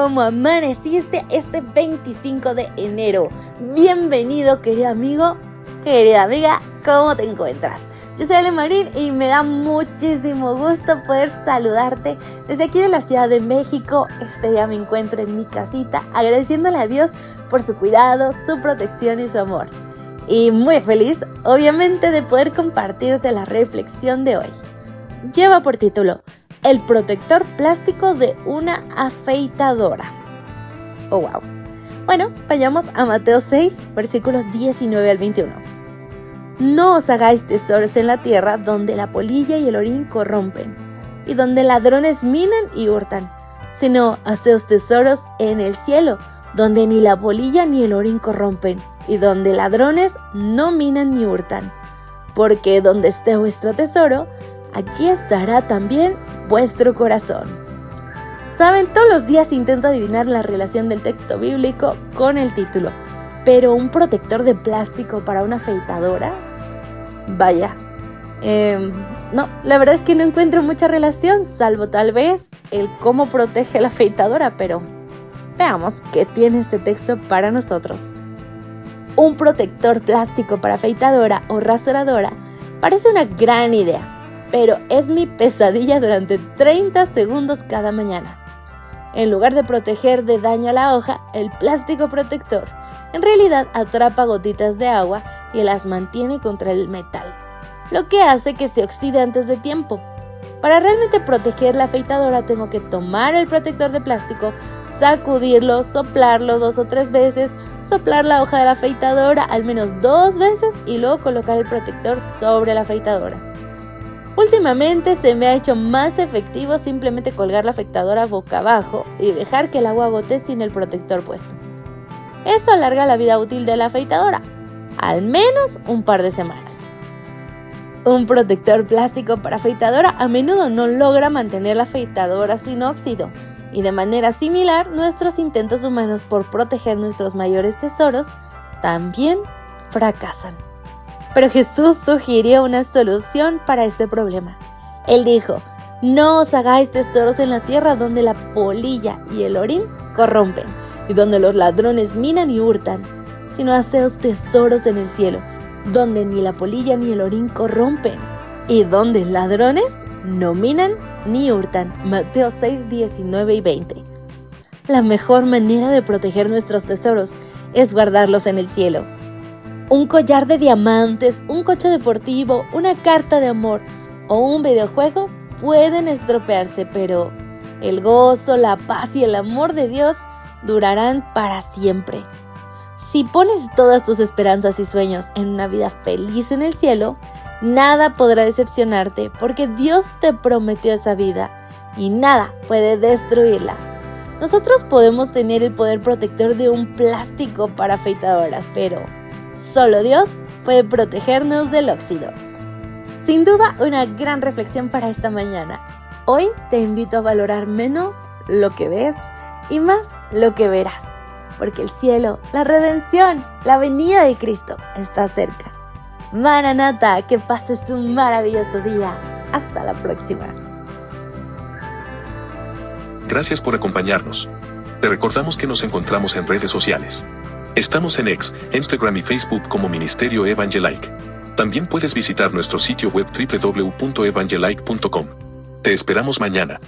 ¿Cómo amaneciste este 25 de enero? Bienvenido, querido amigo, querida amiga, ¿cómo te encuentras? Yo soy Ale Marín y me da muchísimo gusto poder saludarte desde aquí de la Ciudad de México. Este día me encuentro en mi casita agradeciéndole a Dios por su cuidado, su protección y su amor. Y muy feliz, obviamente, de poder compartirte la reflexión de hoy. Lleva por título el protector plástico de una afeitadora. Oh, wow. Bueno, vayamos a Mateo 6, versículos 19 al 21. No os hagáis tesoros en la tierra donde la polilla y el orín corrompen, y donde ladrones minan y hurtan, sino haceos tesoros en el cielo, donde ni la polilla ni el orín corrompen, y donde ladrones no minan ni hurtan. Porque donde esté vuestro tesoro, allí estará también vuestro corazón. Saben, todos los días intento adivinar la relación del texto bíblico con el título, pero un protector de plástico para una afeitadora, vaya, em, no, la verdad es que no encuentro mucha relación, salvo tal vez el cómo protege la afeitadora, pero veamos qué tiene este texto para nosotros. Un protector plástico para afeitadora o rasuradora parece una gran idea, pero es mi pesadilla durante 30 segundos cada mañana. En lugar de proteger de daño a la hoja, el plástico protector en realidad atrapa gotitas de agua y las mantiene contra el metal, lo que hace que se oxide antes de tiempo. Para realmente proteger la afeitadora tengo que tomar el protector de plástico, sacudirlo, soplarlo dos o tres veces, soplar la hoja de la afeitadora al menos dos veces y luego colocar el protector sobre la afeitadora. Últimamente se me ha hecho más efectivo simplemente colgar la afectadora boca abajo y dejar que el agua gote sin el protector puesto. Eso alarga la vida útil de la afeitadora, al menos un par de semanas. Un protector plástico para afeitadora a menudo no logra mantener la afeitadora sin óxido, y de manera similar nuestros intentos humanos por proteger nuestros mayores tesoros también fracasan. Pero Jesús sugirió una solución para este problema. Él dijo, no os hagáis tesoros en la tierra donde la polilla y el orín corrompen, y donde los ladrones minan y hurtan, sino haceos tesoros en el cielo, donde ni la polilla ni el orín corrompen, y donde ladrones no minan ni hurtan. Mateo 6, 19 y 20. La mejor manera de proteger nuestros tesoros es guardarlos en el cielo un collar de diamantes, un coche deportivo, una carta de amor o un videojuego pueden estropearse, pero el gozo, la paz y el amor de Dios durarán para siempre. Si pones todas tus esperanzas y sueños en una vida feliz en el cielo, nada podrá decepcionarte porque Dios te prometió esa vida y nada puede destruirla. Nosotros podemos tener el poder protector de un plástico para afeitadoras, pero Solo Dios puede protegernos del óxido. Sin duda, una gran reflexión para esta mañana. Hoy te invito a valorar menos lo que ves y más lo que verás, porque el cielo, la redención, la venida de Cristo está cerca. Maranata, que pases un maravilloso día. Hasta la próxima. Gracias por acompañarnos. Te recordamos que nos encontramos en redes sociales. Estamos en X, Instagram y Facebook como Ministerio Evangelike. También puedes visitar nuestro sitio web www.evangelike.com. Te esperamos mañana.